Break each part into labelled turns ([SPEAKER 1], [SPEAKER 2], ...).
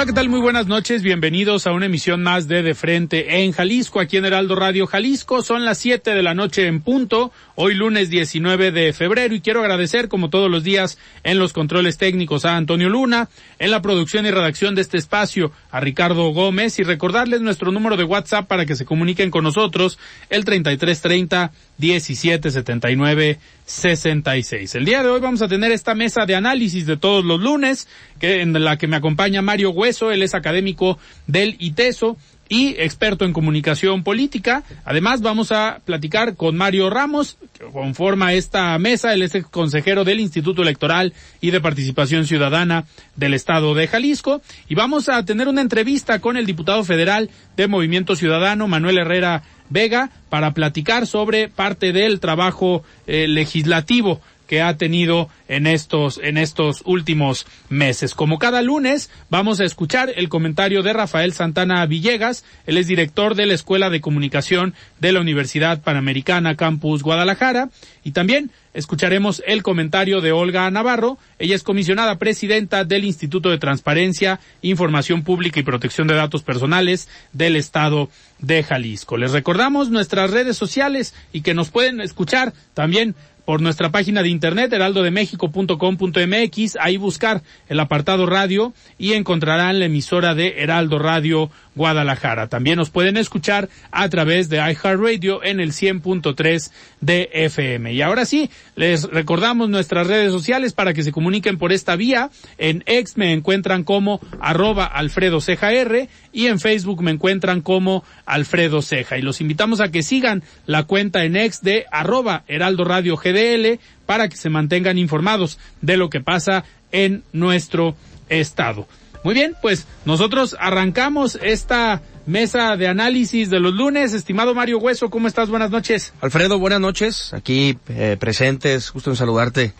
[SPEAKER 1] Hola, ¿qué tal? Muy buenas noches. Bienvenidos a una emisión más de De Frente en Jalisco, aquí en Heraldo Radio Jalisco. Son las 7 de la noche en punto, hoy lunes 19 de febrero, y quiero agradecer, como todos los días, en los controles técnicos a Antonio Luna, en la producción y redacción de este espacio a Ricardo Gómez, y recordarles nuestro número de WhatsApp para que se comuniquen con nosotros, el 3330 1779 66. El día de hoy vamos a tener esta mesa de análisis de todos los lunes, que, en la que me acompaña Mario Hueso, él es académico del ITESO y experto en comunicación política. Además, vamos a platicar con Mario Ramos, que conforma esta mesa. Él es el consejero del Instituto Electoral y de Participación Ciudadana del Estado de Jalisco. Y vamos a tener una entrevista con el diputado federal de Movimiento Ciudadano, Manuel Herrera Vega, para platicar sobre parte del trabajo eh, legislativo que ha tenido en estos, en estos últimos meses. Como cada lunes, vamos a escuchar el comentario de Rafael Santana Villegas. Él es director de la Escuela de Comunicación de la Universidad Panamericana Campus Guadalajara. Y también escucharemos el comentario de Olga Navarro. Ella es comisionada presidenta del Instituto de Transparencia, Información Pública y Protección de Datos Personales del Estado de Jalisco. Les recordamos nuestras redes sociales y que nos pueden escuchar también por nuestra página de internet heraldodemexico.com.mx, ahí buscar el apartado radio y encontrarán la emisora de Heraldo Radio Guadalajara. También nos pueden escuchar a través de iHeartRadio en el 100.3 de FM. Y ahora sí, les recordamos nuestras redes sociales para que se comuniquen por esta vía. En X me encuentran como arroba Alfredo Ceja R y en Facebook me encuentran como Alfredo Ceja. Y los invitamos a que sigan la cuenta en X de arroba Heraldo Radio GDL para que se mantengan informados de lo que pasa en nuestro estado. Muy bien, pues nosotros arrancamos esta mesa de análisis de los lunes. Estimado Mario Hueso, ¿cómo estás? Buenas noches.
[SPEAKER 2] Alfredo, buenas noches. Aquí eh, presentes, gusto en saludarte.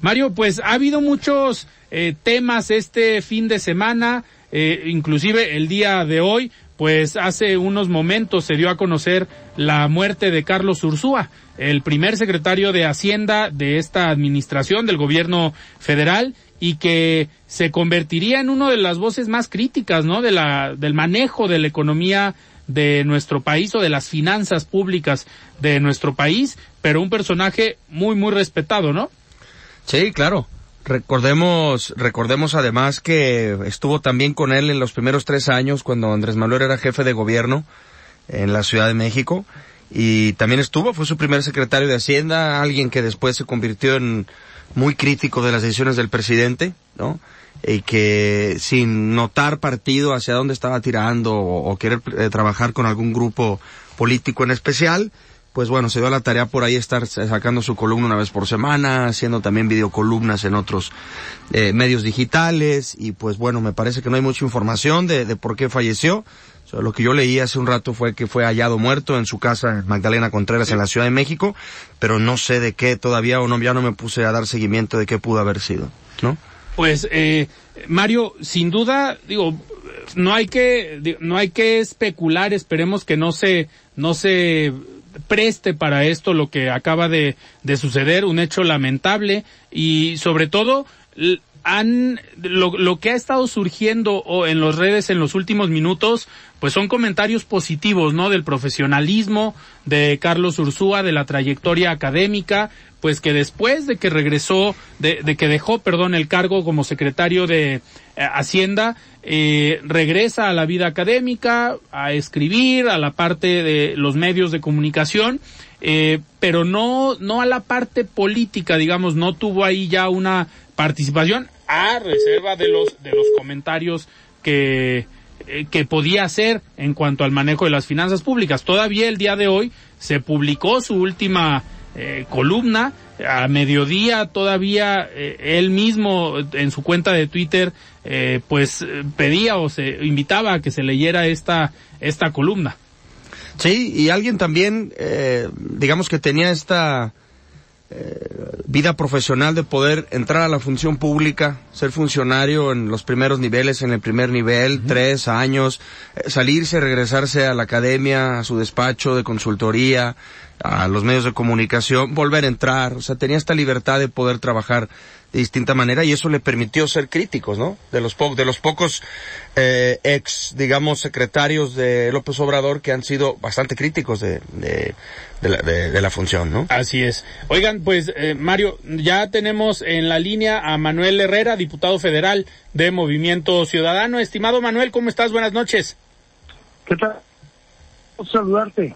[SPEAKER 1] Mario, pues ha habido muchos eh, temas este fin de semana, eh, inclusive el día de hoy, pues hace unos momentos se dio a conocer la muerte de Carlos Ursúa, el primer secretario de Hacienda de esta administración del gobierno federal y que se convertiría en una de las voces más críticas, ¿no? De la, del manejo de la economía de nuestro país o de las finanzas públicas de nuestro país, pero un personaje muy, muy respetado, ¿no?
[SPEAKER 2] Sí, claro. Recordemos, recordemos además que estuvo también con él en los primeros tres años cuando Andrés Manuel era jefe de gobierno en la Ciudad de México y también estuvo, fue su primer secretario de Hacienda, alguien que después se convirtió en muy crítico de las decisiones del presidente, ¿no? Y que sin notar partido hacia dónde estaba tirando o, querer eh, trabajar con algún grupo político en especial, pues bueno, se dio la tarea por ahí estar sacando su columna una vez por semana, haciendo también videocolumnas en otros eh, medios digitales y pues bueno, me parece que no hay mucha información de, de por qué falleció. lo que yo leí hace un rato fue que fue hallado muerto en su casa en Magdalena Contreras en la Ciudad de México, pero no sé de qué todavía o no, ya no me puse a dar seguimiento de qué pudo haber sido, ¿no?
[SPEAKER 1] Pues, eh, Mario, sin duda, digo, no hay que, no hay que especular, esperemos que no se, no se preste para esto lo que acaba de, de suceder, un hecho lamentable y sobre todo han lo, que ha estado surgiendo en las redes en los últimos minutos, pues son comentarios positivos, ¿no? Del profesionalismo de Carlos Ursúa, de la trayectoria académica, pues que después de que regresó, de, de que dejó, perdón, el cargo como secretario de eh, Hacienda, eh, regresa a la vida académica, a escribir, a la parte de los medios de comunicación, eh, pero no, no a la parte política, digamos, no tuvo ahí ya una participación a reserva de los, de los comentarios que, eh, que podía hacer en cuanto al manejo de las finanzas públicas. Todavía el día de hoy se publicó su última eh, columna. A mediodía todavía eh, él mismo en su cuenta de Twitter pues pedía o se invitaba a que se leyera esta, esta columna.
[SPEAKER 2] Sí, y alguien también, digamos que tenía esta vida profesional de poder entrar a la función pública, ser funcionario en los primeros niveles, en el primer nivel, tres años, eh, salirse, regresarse a la academia, a su despacho de consultoría, a los medios de comunicación, volver a entrar, o sea, tenía esta libertad de poder trabajar de distinta manera y eso le permitió ser críticos, ¿no? De los, po de los pocos eh, ex, digamos, secretarios de López Obrador que han sido bastante críticos de, de, de, la, de la, función, ¿no?
[SPEAKER 1] Así es. Oigan, pues, eh, Mario, ya tenemos en la línea a Manuel Herrera, diputado federal de Movimiento Ciudadano. Estimado Manuel, ¿cómo estás? Buenas noches.
[SPEAKER 3] ¿Qué tal? Saludarte.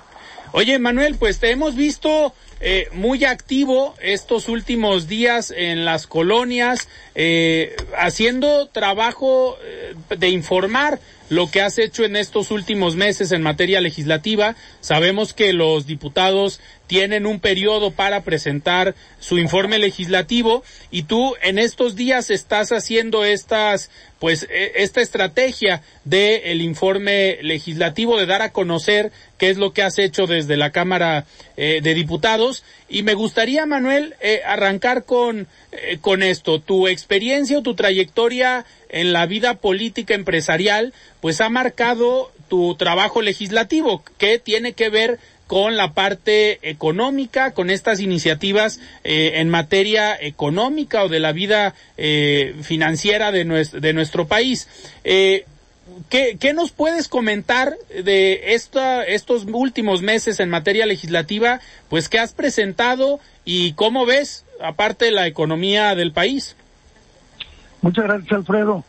[SPEAKER 1] Oye, Manuel, pues te hemos visto eh, muy activo estos últimos días en las colonias, eh, haciendo trabajo eh, de informar lo que has hecho en estos últimos meses en materia legislativa. Sabemos que los diputados tienen un periodo para presentar su informe legislativo y tú en estos días estás haciendo estas pues e, esta estrategia de el informe legislativo de dar a conocer qué es lo que has hecho desde la Cámara eh, de Diputados y me gustaría Manuel eh, arrancar con eh, con esto tu experiencia o tu trayectoria en la vida política empresarial pues ha marcado tu trabajo legislativo que tiene que ver con la parte económica, con estas iniciativas eh, en materia económica o de la vida eh, financiera de nuestro, de nuestro país. Eh, ¿qué, ¿qué, nos puedes comentar de esta, estos últimos meses en materia legislativa, pues que has presentado y cómo ves, aparte la economía del país?
[SPEAKER 3] Muchas gracias, Alfredo.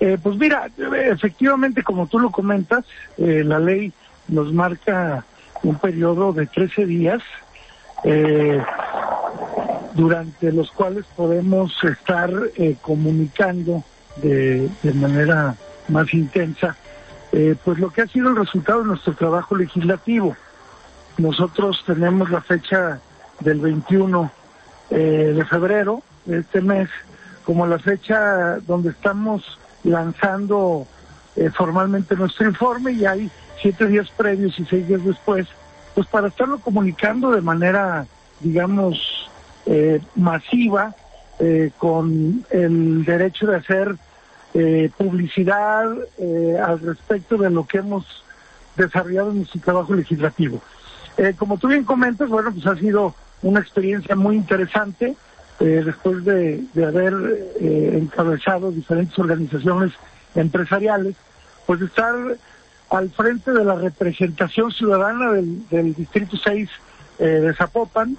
[SPEAKER 3] Eh, pues mira, efectivamente, como tú lo comentas, eh, la ley nos marca un periodo de 13 días eh, durante los cuales podemos estar eh, comunicando de, de, manera más intensa pues lo que ha sido el resultado de nuestro trabajo legislativo. Nosotros tenemos la fecha del 21 eh, de febrero de este mes como la fecha donde estamos lanzando eh, formalmente nuestro informe y hay siete días previos y seis días después, pues para estarlo comunicando de manera, digamos, eh, masiva, eh, con el derecho de hacer eh, publicidad al respecto de lo que hemos desarrollado en nuestro trabajo legislativo. Como tú bien comentas, bueno, pues ha sido una experiencia muy interesante después de, haber encabezado diferentes organizaciones empresariales, pues estar al frente de la representación ciudadana del, Distrito 6 eh, de Zapopan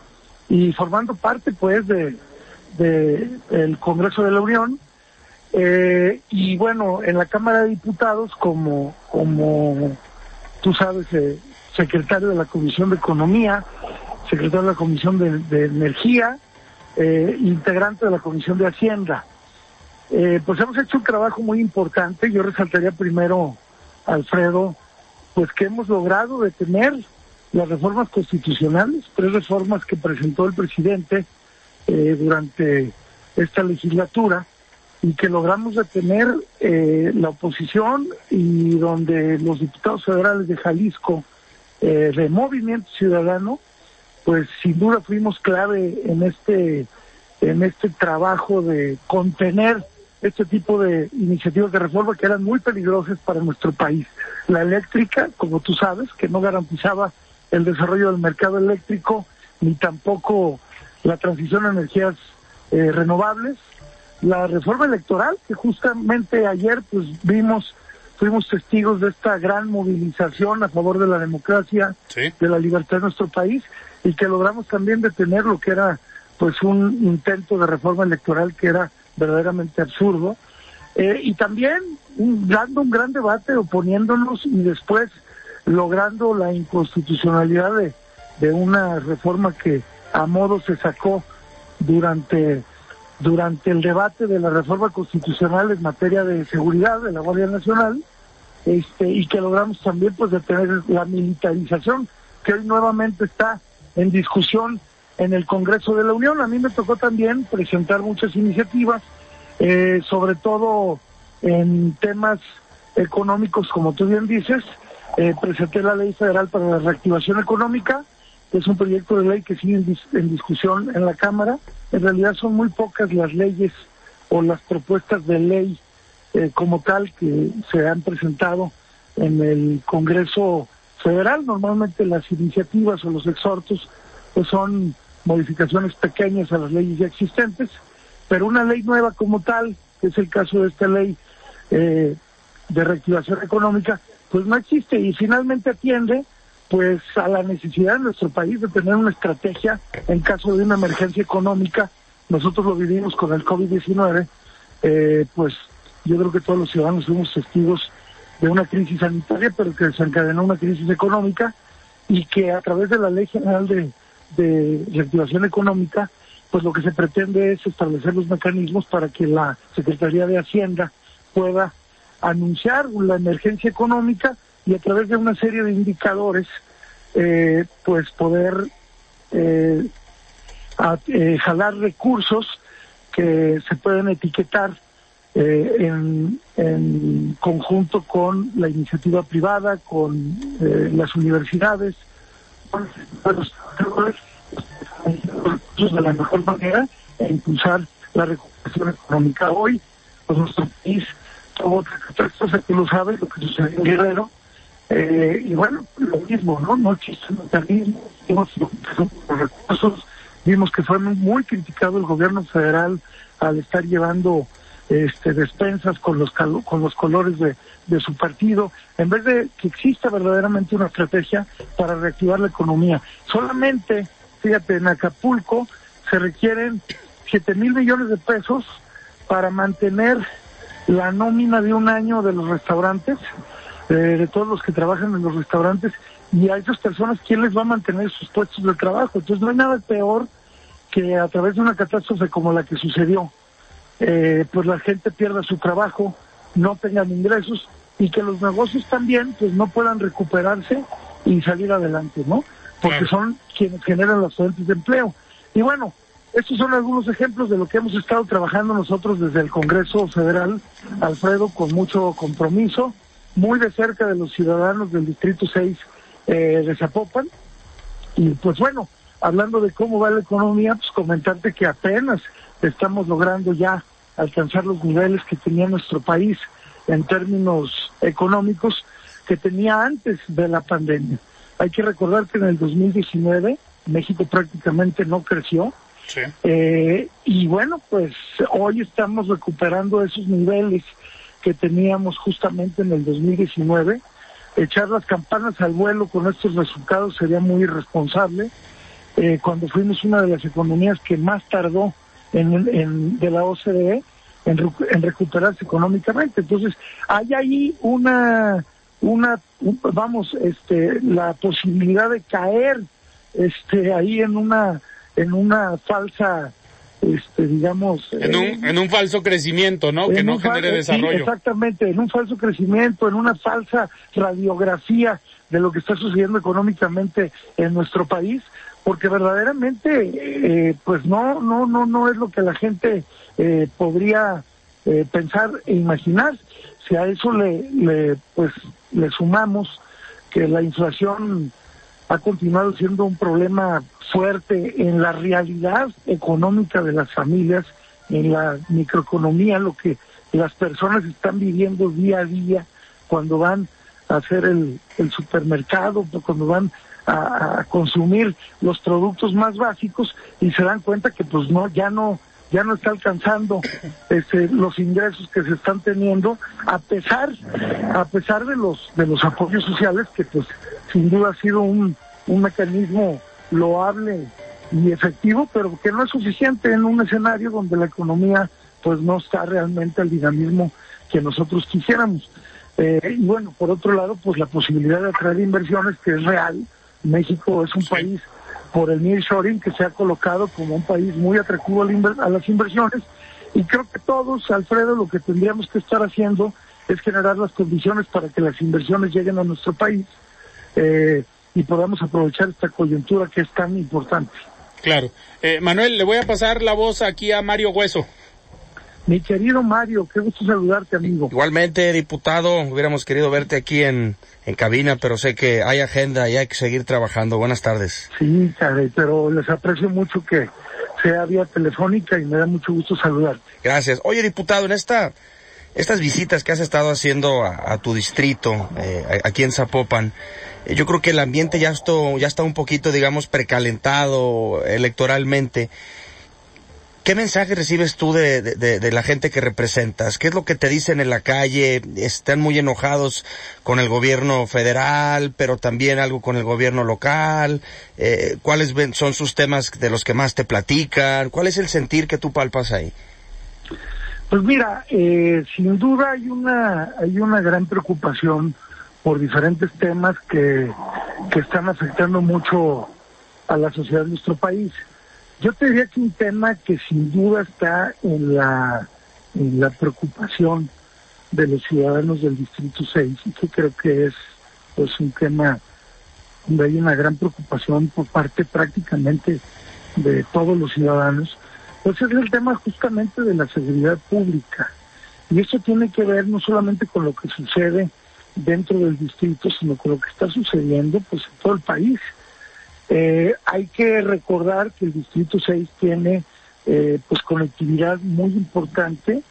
[SPEAKER 3] y formando parte pues de, el Congreso de la Unión eh, y bueno en la Cámara de Diputados como como tú sabes eh, secretario de la Comisión de Economía secretario de la Comisión de Energía eh, integrante de la Comisión de Hacienda. Eh, pues hemos hecho un trabajo muy importante. Yo resaltaría primero Alfredo, pues que hemos logrado detener las reformas constitucionales, tres reformas que presentó el presidente eh, durante esta legislatura y que logramos detener eh, la oposición y donde los diputados federales de Jalisco eh, de Movimiento Ciudadano, pues sin duda fuimos clave en este en este trabajo de contener este tipo de iniciativas de reforma que eran muy peligrosas para nuestro país. La eléctrica, como tú sabes, que no garantizaba el desarrollo del mercado eléctrico ni tampoco la transición a energías eh, renovables. la reforma electoral, que justamente ayer pues vimos, fuimos testigos de esta gran movilización a favor de la democracia, de la libertad de nuestro país, y que logramos también detener lo que era pues un intento de reforma electoral que era verdaderamente absurdo. Eh, y también dando un gran debate, oponiéndonos y después logrando la inconstitucionalidad de, de una reforma que a modo se sacó durante durante el debate de la reforma constitucional en materia de seguridad de la Guardia Nacional este y que logramos también pues detener la militarización que hoy nuevamente está en discusión en el Congreso de la Unión. A mí me tocó también presentar muchas iniciativas, eh, sobre todo en temas económicos, como tú bien dices. Eh, presenté la Ley Federal para la Reactivación Económica, que es un proyecto de ley que sigue en, discusión en la Cámara. En realidad son muy pocas las leyes o las propuestas de ley eh, como tal que se han presentado en el Congreso Federal. Normalmente las iniciativas o los exhortos pues son modificaciones pequeñas a las leyes ya existentes, pero una ley nueva como tal, que es el caso de esta ley eh, de reactivación económica, pues no existe y finalmente atiende pues a la necesidad de nuestro país de tener una estrategia en caso de una emergencia económica. Nosotros lo vivimos con el COVID-19, eh, pues yo creo que todos los ciudadanos somos testigos de una crisis sanitaria, pero que desencadenó una crisis económica y que a través de la Ley General de, de Reactivación Económica, pues lo que se pretende es establecer los mecanismos para que la Secretaría de Hacienda pueda anunciar la emergencia económica y a través de una serie de indicadores, eh, pues poder eh, eh, jalar recursos que se pueden etiquetar en, conjunto con la iniciativa privada, con las universidades, con los de la mejor manera e impulsar la recuperación económica. Hoy, pues nuestro país tuvo que lo sabe, lo que sucedió en Guerrero, eh, y bueno, lo mismo, ¿no? No existe mecanismo, vimos los recursos, vimos que fue muy criticado el gobierno federal al estar llevando este, despensas con los con los colores de, su partido, en vez de que exista verdaderamente una estrategia para reactivar la economía. Solamente, fíjate, en Acapulco se requieren 7 mil millones de pesos para mantener la nómina de un año de los restaurantes eh, de todos los que trabajan en los restaurantes y a esas personas, ¿quién les va a mantener sus puestos de trabajo? Entonces no hay nada peor que a través de una catástrofe como la que sucedió, eh, pues la gente pierda su trabajo, no tengan ingresos y que los negocios también pues no puedan recuperarse y salir adelante, ¿no? Porque son quienes generan las fuentes de empleo. Y bueno, estos son algunos ejemplos de lo que hemos estado trabajando nosotros desde el Congreso Federal, Alfredo, con mucho compromiso muy de cerca de los ciudadanos del Distrito 6 eh, de Zapopan. Y pues bueno, hablando de cómo va la economía, pues comentarte que apenas estamos logrando ya alcanzar los niveles que tenía nuestro país en términos económicos que tenía antes de la pandemia. Hay que recordar que en el 2019 México prácticamente no creció. Eh, y bueno, pues hoy estamos recuperando esos niveles que teníamos justamente en el 2019. Echar las campanas al vuelo con estos resultados sería muy irresponsable. Eh, cuando fuimos una de las economías que más tardó en, de la OCDE en, recuperarse económicamente. Entonces, hay ahí una, una, vamos, este, la posibilidad de caer, este, ahí en una, en una falsa este, digamos...
[SPEAKER 1] En un, eh, en un falso crecimiento, ¿no? Que no genere desarrollo.
[SPEAKER 3] exactamente, en un falso crecimiento, en una falsa radiografía de lo que está sucediendo económicamente en nuestro país, porque verdaderamente, eh, pues no, no, no, no es lo que la gente eh, podría pensar e imaginar. Si a eso le, le, pues, le sumamos que la inflación ha continuado siendo un problema fuerte en la realidad económica de las familias, en la microeconomía, lo que las personas están viviendo día a día cuando van a hacer el, supermercado, cuando van a, consumir los productos más básicos y se dan cuenta que pues no, ya no, ya no está alcanzando este, los ingresos que se están teniendo a pesar a pesar de los de los apoyos sociales que pues sin duda ha sido un, un mecanismo loable y efectivo pero que no es suficiente en un escenario donde la economía pues no está realmente al dinamismo que nosotros quisiéramos. Eh, y bueno por otro lado pues la posibilidad de atraer inversiones que es real México es un país por el nearshoring que se ha colocado como un país muy atractivo a las inversiones y creo que todos, Alfredo, lo que tendríamos que estar haciendo es generar las condiciones para que las inversiones lleguen a nuestro país eh, y podamos aprovechar esta coyuntura que es tan importante.
[SPEAKER 1] Claro. Eh, Manuel, le voy a pasar la voz aquí a Mario Hueso.
[SPEAKER 3] Mi querido Mario, qué gusto saludarte, amigo.
[SPEAKER 2] Igualmente, diputado, hubiéramos querido verte aquí en, en cabina, pero sé que hay agenda y hay que seguir trabajando. Buenas tardes.
[SPEAKER 3] Sí, caray, pero les aprecio mucho que sea vía telefónica y me da mucho gusto saludarte.
[SPEAKER 2] Gracias. Oye, diputado, en esta, estas visitas que has estado haciendo a, tu distrito, eh, aquí en Zapopan, eh, yo creo que el ambiente ya, esto, ya está un poquito, digamos, precalentado electoralmente. ¿Qué mensaje recibes tú de, de, la gente que representas? ¿Qué es lo que te dicen en la calle? ¿Están muy enojados con el gobierno federal, pero también algo con el gobierno local? Eh, ¿Cuáles son sus temas de los que más te platican? ¿Cuál es el sentir que tú palpas ahí?
[SPEAKER 3] Pues mira, eh, sin duda hay una, hay una gran preocupación por diferentes temas que, que están afectando mucho a la sociedad de nuestro país. Yo te diría que un tema que sin duda está en la, en la preocupación de los ciudadanos del Distrito 6 y que creo que es pues un tema donde hay una gran preocupación por parte prácticamente de todos los ciudadanos, pues es el tema justamente de la seguridad pública. Y eso tiene que ver no solamente con lo que sucede dentro del distrito, sino con lo que está sucediendo pues en todo el país. Eh, hay que recordar que el Distrito 6 tiene eh, pues conectividad muy importante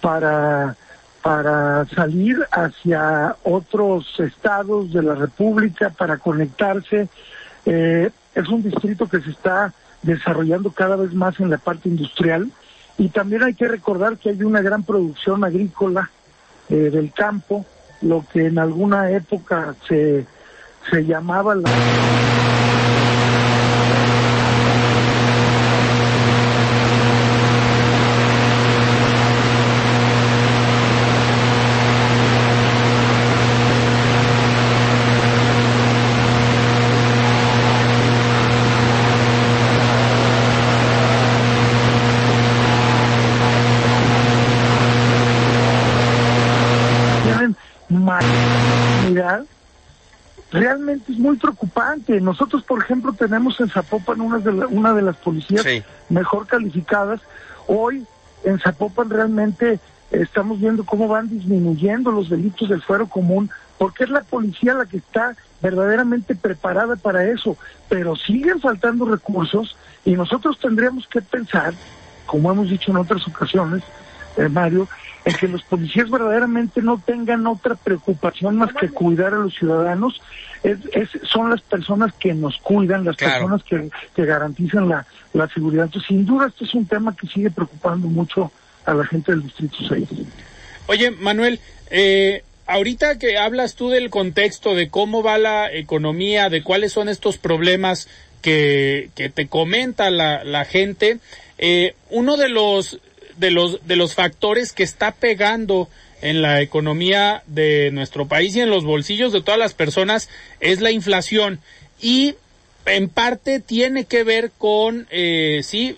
[SPEAKER 3] para, para salir hacia otros estados de la República, para conectarse. Eh, es un distrito que se está desarrollando cada vez más en la parte industrial y también hay que recordar que hay una gran producción agrícola del campo, lo que en alguna época se, se llamaba la... realmente es muy preocupante. Nosotros, por ejemplo, tenemos en Zapopan una de, una de las policías mejor calificadas. Hoy en Zapopan realmente estamos viendo cómo van disminuyendo los delitos del fuero común, porque es la policía la que está verdaderamente preparada para eso, pero siguen faltando recursos y nosotros tendríamos que pensar, como hemos dicho en otras ocasiones, eh, Mario, en que los policías verdaderamente no tengan otra preocupación más que cuidar a los ciudadanos. Es, son las personas que nos cuidan, las personas que, garantizan la, seguridad. Entonces, sin duda, este es un tema que sigue preocupando mucho a la gente del Distrito 6.
[SPEAKER 1] Oye, Manuel, eh, ahorita que hablas tú del contexto, de cómo va la economía, de cuáles son estos problemas que, que te comenta la, la gente, eh, uno de los de los, de los factores que está pegando en la economía de nuestro país y en los bolsillos de todas las personas es la inflación. Y en parte tiene que ver con eh, sí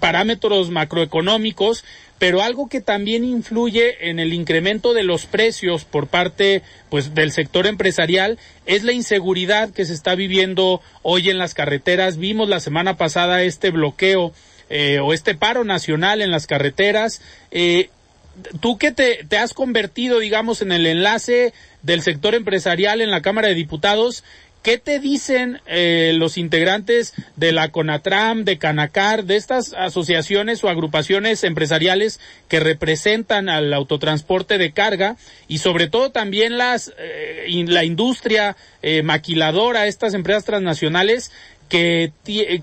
[SPEAKER 1] parámetros macroeconómicos pero algo que también influye en el incremento de los precios por parte pues del sector empresarial es la inseguridad que se está viviendo hoy en las carreteras. Vimos la semana pasada este bloqueo eh, o este paro nacional en las carreteras. Eh, tú que te, te, has convertido, digamos, en el enlace del sector empresarial en la Cámara de Diputados, ¿qué te dicen eh, los integrantes de la CONATRAM, de Canacar, de estas asociaciones o agrupaciones empresariales que representan al autotransporte de carga y sobre todo también las, la industria maquiladora, estas empresas transnacionales que,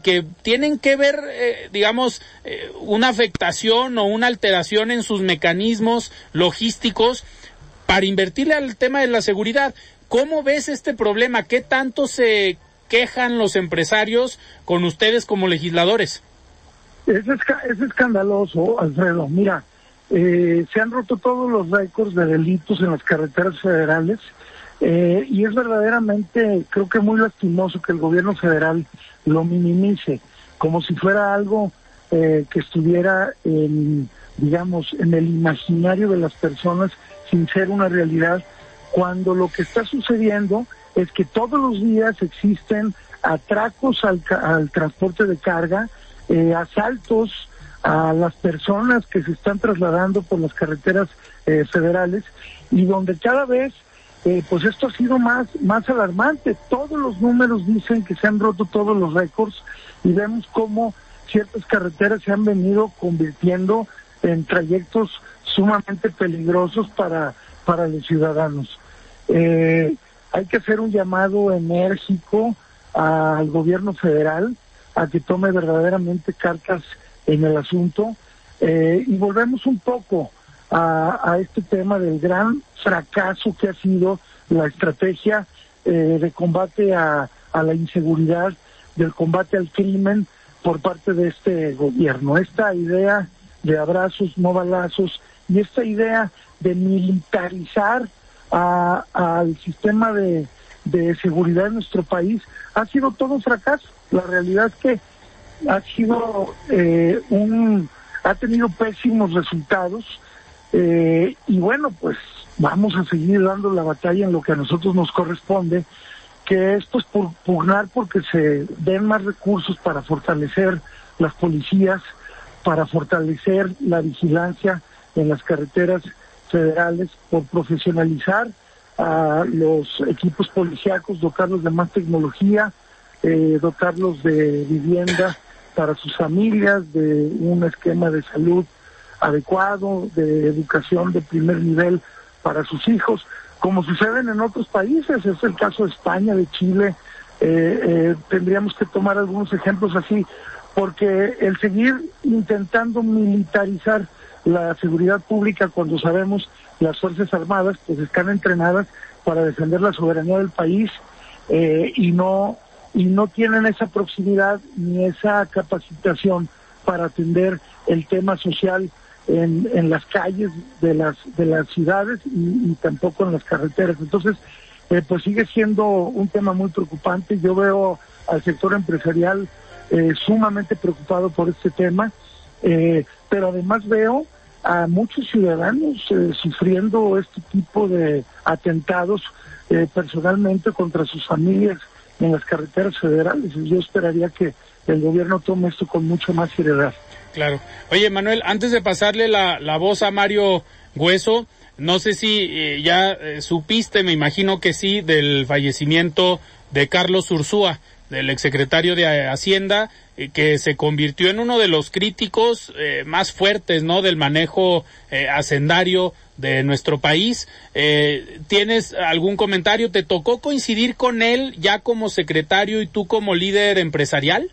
[SPEAKER 1] que tienen que ver, eh, digamos, eh, una afectación o una alteración en sus mecanismos logísticos para invertirle al tema de la seguridad. ¿Cómo ves este problema? ¿Qué tanto se quejan los empresarios con ustedes como legisladores?
[SPEAKER 3] Es, es escandaloso, Alfredo. Mira, eh, se han roto todos los récords de delitos en las carreteras federales eh, y es verdaderamente, creo que muy lastimoso que el gobierno federal lo minimice como si fuera algo eh, que estuviera en, digamos, en el imaginario de las personas sin ser una realidad, cuando lo que está sucediendo es que todos los días existen atracos al, al transporte de carga, eh, asaltos a las personas que se están trasladando por las carreteras eh, federales y donde cada vez eh, pues esto ha sido más más alarmante. Todos los números dicen que se han roto todos los récords y vemos cómo ciertas carreteras se han venido convirtiendo en trayectos sumamente peligrosos para para los ciudadanos. Eh, hay que hacer un llamado enérgico al gobierno federal a que tome verdaderamente cartas en el asunto. Eh, y volvemos un poco a, este tema del gran fracaso que ha sido la estrategia eh, de combate a, a la inseguridad, del combate al crimen por parte de este gobierno. Esta idea de abrazos, no balazos, y esta idea de militarizar al sistema de, de seguridad en nuestro país ha sido todo un fracaso. La realidad es que ha sido eh, un, ha tenido pésimos resultados eh, y bueno, pues vamos a seguir dando la batalla en lo que a nosotros nos corresponde, que es pues por pugnar porque se den más recursos para fortalecer las policías, para fortalecer la vigilancia en las carreteras federales, por profesionalizar a los equipos policíacos, dotarlos de más tecnología, eh, dotarlos de vivienda para sus familias, de un esquema de salud adecuado, de educación de primer nivel para sus hijos, como suceden en otros países, es el caso de España, de Chile, eh, eh, tendríamos que tomar algunos ejemplos así, porque el seguir intentando militarizar la seguridad pública cuando sabemos las Fuerzas Armadas pues están entrenadas para defender la soberanía del país eh, y no y no tienen esa proximidad ni esa capacitación para atender el tema social en, las calles de las de las ciudades y, tampoco en las carreteras. Entonces, eh, pues sigue siendo un tema muy preocupante. Yo veo al sector empresarial eh, sumamente preocupado por este tema, eh, pero además veo a muchos ciudadanos sufriendo este tipo de atentados personalmente contra sus familias en las carreteras federales. Yo esperaría que el gobierno tome esto con mucho más seriedad.
[SPEAKER 1] Claro. Oye, Manuel, antes de pasarle la, la voz a Mario Hueso, no sé si eh, ya eh, supiste, me imagino que sí, del fallecimiento de Carlos Ursúa, del exsecretario de Hacienda, eh, que se convirtió en uno de los críticos más fuertes, ¿no? Del manejo hacendario de nuestro país. ¿Tienes algún comentario? ¿Te tocó coincidir con él ya como secretario y tú como líder empresarial?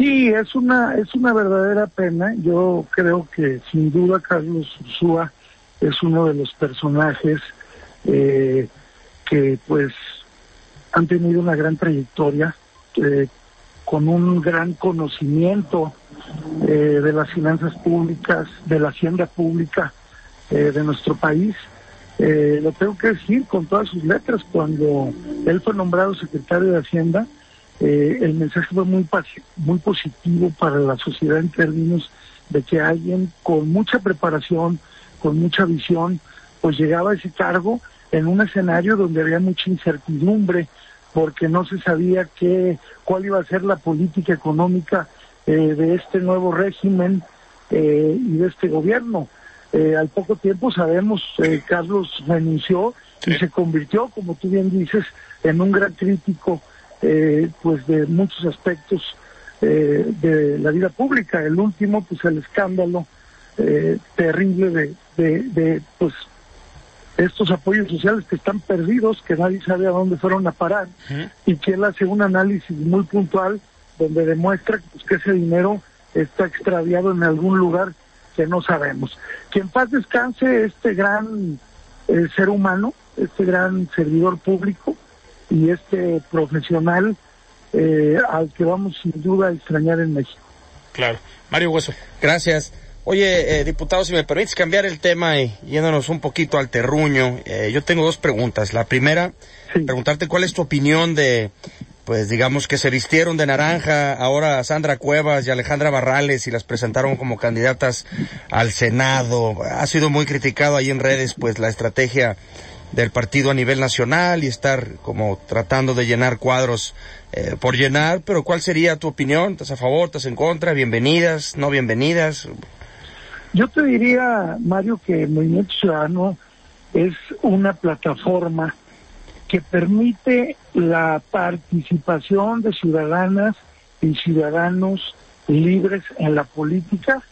[SPEAKER 3] Sí, es una es una verdadera pena. Yo creo que sin duda Carlos Ursúa es uno de los personajes eh, que pues han tenido una gran trayectoria, eh, con un gran conocimiento de las finanzas públicas, de la hacienda pública, eh, de nuestro país. Eh, lo tengo que decir con todas sus letras, cuando él fue nombrado secretario de Hacienda, eh, el mensaje fue muy, muy positivo para la sociedad en términos de que alguien con mucha preparación, con mucha visión, pues llegaba a ese cargo en un escenario donde había mucha incertidumbre, porque no se sabía qué, cuál iba a ser la política económica de este nuevo régimen y de este gobierno. Eh, al poco tiempo sabemos, eh, Carlos renunció y se convirtió, como tú bien dices, en un gran crítico eh, pues de muchos aspectos de la vida pública. El último, pues el escándalo terrible de, de, pues estos apoyos sociales que están perdidos, que nadie sabe a dónde fueron a parar, y que él hace un análisis muy puntual donde demuestra pues, que ese dinero está extraviado en algún lugar que no sabemos. Que en paz descanse este gran eh, ser humano, este gran servidor público y este profesional eh, al que vamos sin duda a extrañar en México.
[SPEAKER 1] Claro. Mario Hueso.
[SPEAKER 2] Gracias. Oye, eh, diputado, si me permites cambiar el tema y yéndonos un poquito al terruño, eh, yo tengo dos preguntas. La primera, preguntarte cuál es tu opinión de, pues digamos que se vistieron de naranja ahora Sandra Cuevas y Alejandra Barrales y las presentaron como candidatas al Senado. Ha sido muy criticado ahí en redes, pues la estrategia del partido a nivel nacional y estar como tratando de llenar cuadros eh, por llenar, pero ¿cuál sería tu opinión? ¿Estás a favor, estás en contra? ¿Bienvenidas, no bienvenidas?
[SPEAKER 3] Yo te diría, Mario, que el Movimiento Ciudadano es una plataforma que permite la participación de ciudadanas y ciudadanos libres en la política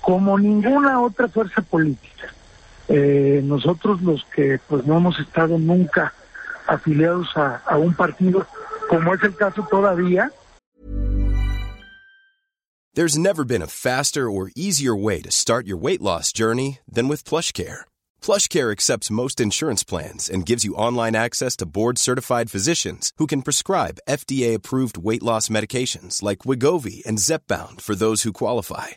[SPEAKER 3] como ninguna otra fuerza política. Eh, nosotros los que pues no hemos estado nunca afiliados a, a un partido, como es el caso todavía.
[SPEAKER 4] There's never been a faster or easier way to start your weight loss journey than with PlushCare. PlushCare accepts most insurance plans and gives you online access to board-certified physicians who can prescribe FDA-approved weight loss medications like Wigovi and Zepbound for those who qualify.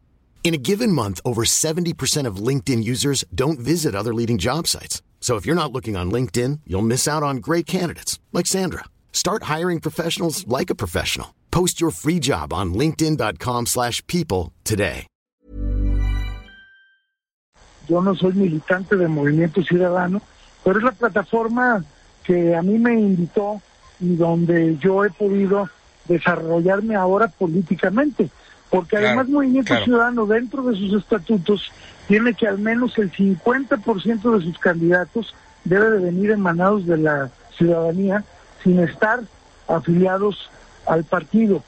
[SPEAKER 5] In a given month, over 70% of LinkedIn users don't visit other leading job sites. So if you're not looking on LinkedIn, you'll miss out on great candidates like Sandra. Start hiring professionals like a professional. Post your free job on linkedin.com/people today.
[SPEAKER 3] Yo no soy militante del Movimiento Ciudadano, pero es la plataforma que a mí me invitó y donde yo he podido desarrollarme ahora políticamente. Porque además Movimiento
[SPEAKER 2] claro.
[SPEAKER 3] Ciudadano dentro de sus estatutos tiene que al menos el 50% de sus candidatos debe de venir emanados de la ciudadanía sin estar afiliados al partido.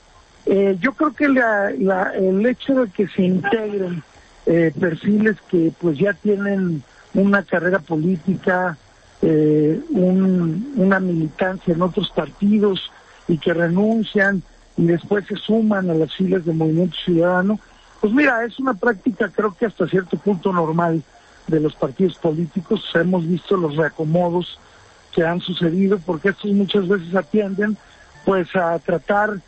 [SPEAKER 3] Eh, yo creo que la- la- el hecho de que se integren eh, perfiles que pues ya tienen una carrera política, eh, un- una militancia en otros partidos y que renuncian y después se suman a las filas del Movimiento Ciudadano, pues mira, es una práctica creo que hasta cierto punto normal de los partidos políticos. Hemos visto los reacomodos que han sucedido porque estos muchas veces atienden pues a tratar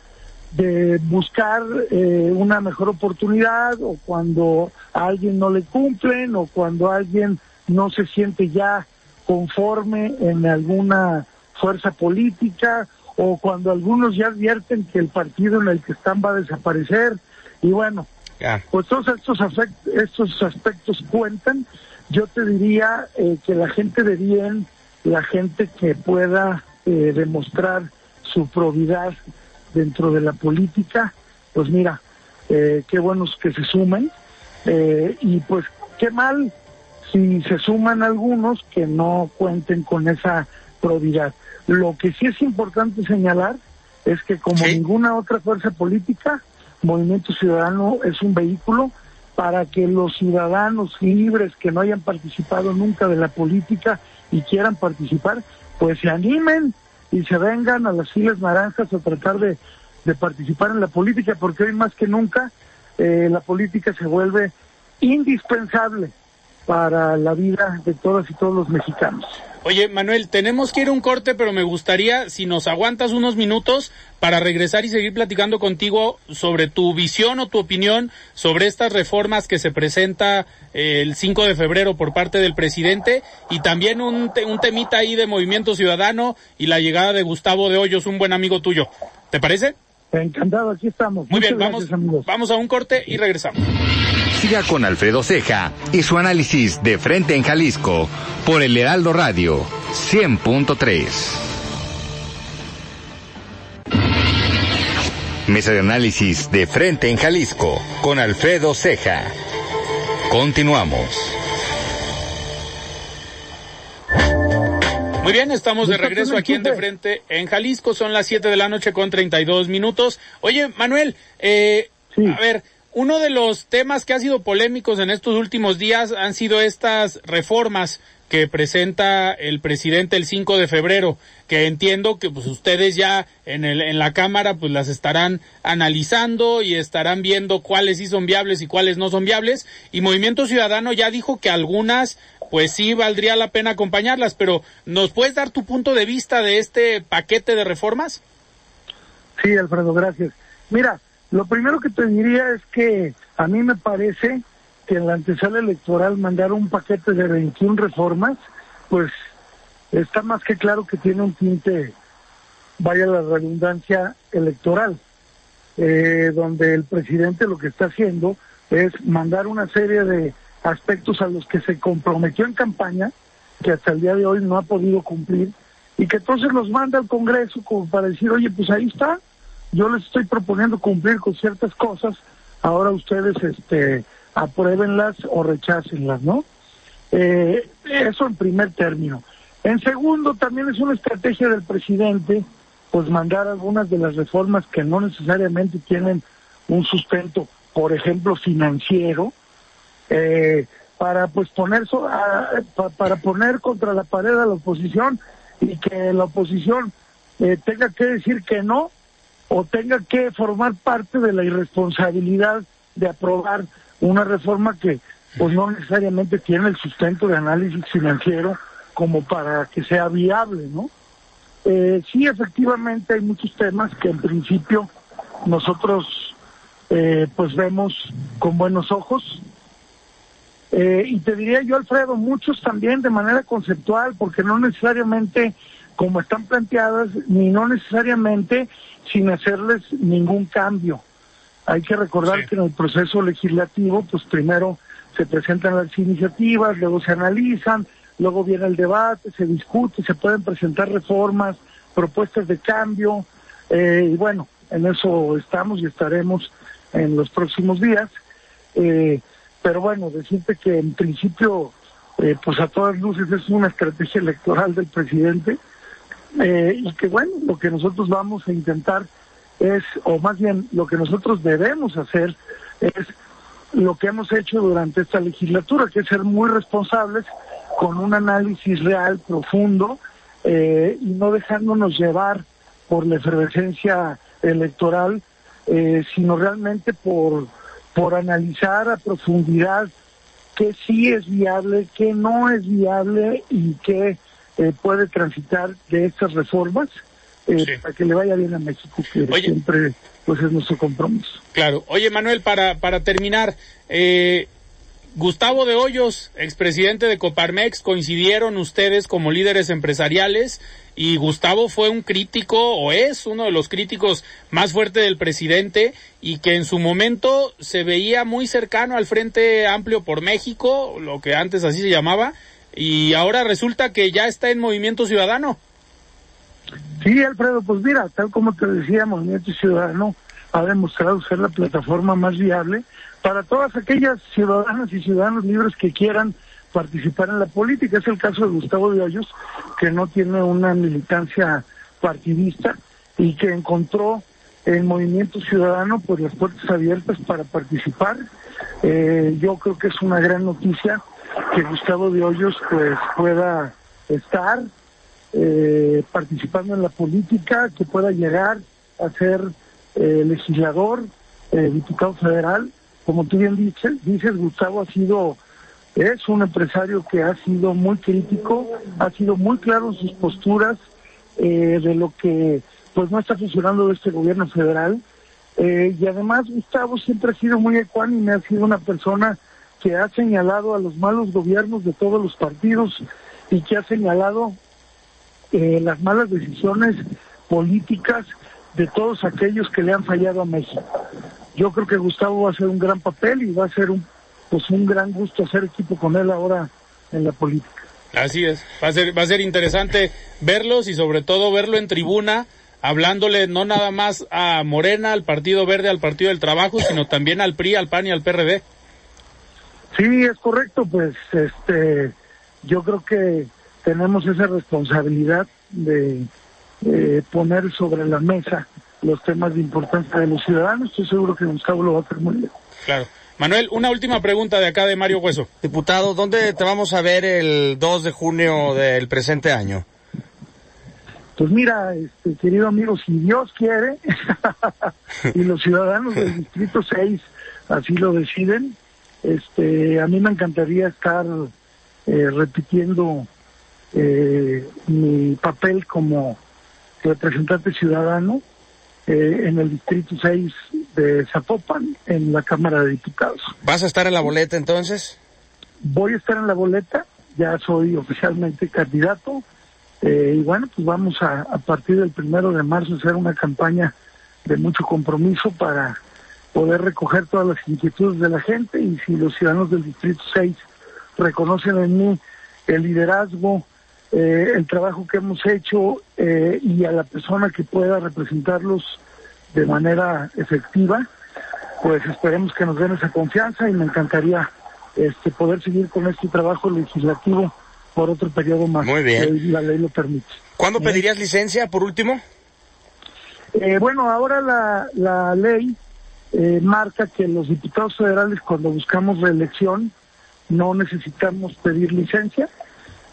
[SPEAKER 3] de buscar eh, una mejor oportunidad o cuando a alguien no le cumplen o cuando alguien no se siente ya conforme en alguna fuerza política o cuando algunos ya advierten que el partido en el que están va a desaparecer y bueno, pues todos estos, afect- estos aspectos cuentan. Yo te diría eh, que la gente de bien, la gente que pueda eh, demostrar su probidad dentro de la política, pues mira, eh, qué buenos que se sumen eh, y pues qué mal si se suman algunos que no cuenten con esa probidad. Lo que sí es importante señalar es que como
[SPEAKER 2] Sí.
[SPEAKER 3] ninguna otra fuerza política, Movimiento Ciudadano es un vehículo para que los ciudadanos libres que no hayan participado nunca de la política y quieran participar, pues se animen y se vengan a las filas naranjas a tratar de, de participar en la política, porque hoy más que nunca eh, la política se vuelve indispensable para la vida de todas y todos los mexicanos.
[SPEAKER 1] Oye, Manuel, tenemos que ir a un corte, pero me gustaría, si nos aguantas unos minutos, para regresar y seguir platicando contigo sobre tu visión o tu opinión sobre estas reformas que se presenta eh, el 5 de febrero por parte del presidente y también un, te- un temita ahí de Movimiento Ciudadano y la llegada de Gustavo de Hoyos, un buen amigo tuyo. ¿Te parece?
[SPEAKER 3] Encantado, aquí estamos.
[SPEAKER 1] Muy
[SPEAKER 3] Muchas
[SPEAKER 1] bien, vamos,
[SPEAKER 3] amigos.
[SPEAKER 1] vamos a un corte y regresamos.
[SPEAKER 6] Siga con Alfredo Ceja y su análisis de frente en Jalisco por el Heraldo Radio 100.3. Mesa de análisis de frente en Jalisco con Alfredo Ceja. Continuamos.
[SPEAKER 1] Muy bien, estamos de regreso aquí en De Frente en Jalisco. Son las 7 de la noche con 32 minutos. Oye, Manuel, eh, a ver, uno de los temas que ha sido polémicos en estos últimos días han sido estas reformas que presenta el presidente el 5 de febrero, que entiendo que pues ustedes ya en el en la cámara pues las estarán analizando y estarán viendo cuáles sí son viables y cuáles no son viables y Movimiento Ciudadano ya dijo que algunas pues sí valdría la pena acompañarlas, pero ¿nos puedes dar tu punto de vista de este paquete de reformas?
[SPEAKER 3] Sí, Alfredo, gracias. Mira, lo primero que te diría es que a mí me parece que en la antesala electoral mandar un paquete de 21 reformas, pues está más que claro que tiene un tinte, vaya la redundancia, electoral, eh, donde el presidente lo que está haciendo es mandar una serie de aspectos a los que se comprometió en campaña, que hasta el día de hoy no ha podido cumplir, y que entonces los manda al Congreso como para decir, oye, pues ahí está, yo les estoy proponiendo cumplir con ciertas cosas, ahora ustedes este, apruébenlas o rechácenlas, ¿no? Eh, eso en primer término. En segundo, también es una estrategia del presidente, pues mandar algunas de las reformas que no necesariamente tienen un sustento, por ejemplo, financiero, eh, para pues poner para poner contra la pared a la oposición y que la oposición eh, tenga que decir que no o tenga que formar parte de la irresponsabilidad de aprobar una reforma que pues no necesariamente tiene el sustento de análisis financiero como para que sea viable, ¿no? Eh, sí, efectivamente hay muchos temas que en principio nosotros eh, pues vemos con buenos ojos, eh, y te diría yo, Alfredo, muchos también de manera conceptual, porque no necesariamente como están planteadas, ni no necesariamente sin hacerles ningún cambio. Hay que recordar que en el proceso legislativo, pues primero se presentan las iniciativas, luego se analizan, luego viene el debate, se discute, se pueden presentar reformas, propuestas de cambio, eh, y bueno, en eso estamos y estaremos en los próximos días. Eh, pero bueno, decirte que en principio, eh, pues a todas luces es una estrategia electoral del presidente eh, y que bueno, lo que nosotros vamos a intentar es, o más bien lo que nosotros debemos hacer es lo que hemos hecho durante esta legislatura, que es ser muy responsables con un análisis real, profundo, eh, y no dejándonos llevar por la efervescencia electoral, sino realmente por por analizar a profundidad qué sí es viable, qué no es viable y qué eh, puede transitar de estas reformas eh, para que le vaya bien a México, que siempre pues es nuestro compromiso.
[SPEAKER 1] Claro. Oye, Manuel, para, para terminar, eh, Gustavo de Hoyos, expresidente de Coparmex, coincidieron ustedes como líderes empresariales y Gustavo fue un crítico o es uno de los críticos más fuertes del presidente y que en su momento se veía muy cercano al Frente Amplio por México, lo que antes así se llamaba, y ahora resulta que ya está en Movimiento Ciudadano.
[SPEAKER 3] Sí, Alfredo, pues mira, tal como te decía, Movimiento Ciudadano ha demostrado ser la plataforma más viable para todas aquellas ciudadanas y ciudadanos libres que quieran participar en la política. Es el caso de Gustavo de Hoyos, que no tiene una militancia partidista y que encontró en Movimiento Ciudadano pues las puertas abiertas para participar. Eh, yo creo que es una gran noticia que Gustavo de Hoyos pues pueda estar eh, participando en la política, que pueda llegar a ser eh, legislador, diputado federal como tú bien dices, dices, Gustavo ha sido, es un empresario que ha sido muy crítico, ha sido muy claro en sus posturas eh, de lo que pues no está funcionando de este gobierno federal. Eh, y además Gustavo siempre ha sido muy ecuánime, ha sido una persona que ha señalado a los malos gobiernos de todos los partidos y que ha señalado eh, las malas decisiones políticas de todos aquellos que le han fallado a México. Yo creo que Gustavo va a hacer un gran papel y va a ser un pues un gran gusto hacer equipo con él ahora en la política.
[SPEAKER 1] Así es, va a ser, va a ser interesante verlos y sobre todo verlo en tribuna, hablándole no nada más a Morena, al Partido Verde, al Partido del Trabajo, sino también al PRI, al PAN y al PRD.
[SPEAKER 3] Sí, es correcto, pues este, yo creo que tenemos esa responsabilidad de eh, poner sobre la mesa los temas de importancia de los ciudadanos. Estoy seguro que Gustavo lo va a hacer muy bien.
[SPEAKER 1] Claro. Manuel, una última pregunta de acá de Mario Hueso.
[SPEAKER 2] Diputado, ¿dónde te vamos a ver el 2 de junio del presente año?
[SPEAKER 3] Pues mira, este, querido amigo, si Dios quiere y los ciudadanos del Distrito 6 así lo deciden, este, a mí me encantaría estar eh, repitiendo eh, mi papel como representante ciudadano eh, en el Distrito 6 de Zapopan, en la Cámara de Diputados.
[SPEAKER 2] ¿Vas a estar en la boleta entonces?
[SPEAKER 3] Voy a estar en la boleta, ya soy oficialmente candidato, eh, y bueno, pues vamos a, a partir del primero de marzo a hacer una campaña de mucho compromiso para poder recoger todas las inquietudes de la gente y si los ciudadanos del Distrito 6 reconocen en mí el liderazgo, eh, el trabajo que hemos hecho eh, y a la persona que pueda representarlos de manera efectiva, pues esperemos que nos den esa confianza y me encantaría este poder seguir con este trabajo legislativo por otro periodo más.
[SPEAKER 2] Muy bien.
[SPEAKER 3] Si la ley lo permite.
[SPEAKER 2] ¿Cuándo pedirías licencia, por último?
[SPEAKER 3] Eh, bueno, ahora la, la ley eh, marca que los diputados federales cuando buscamos reelección no necesitamos pedir licencia.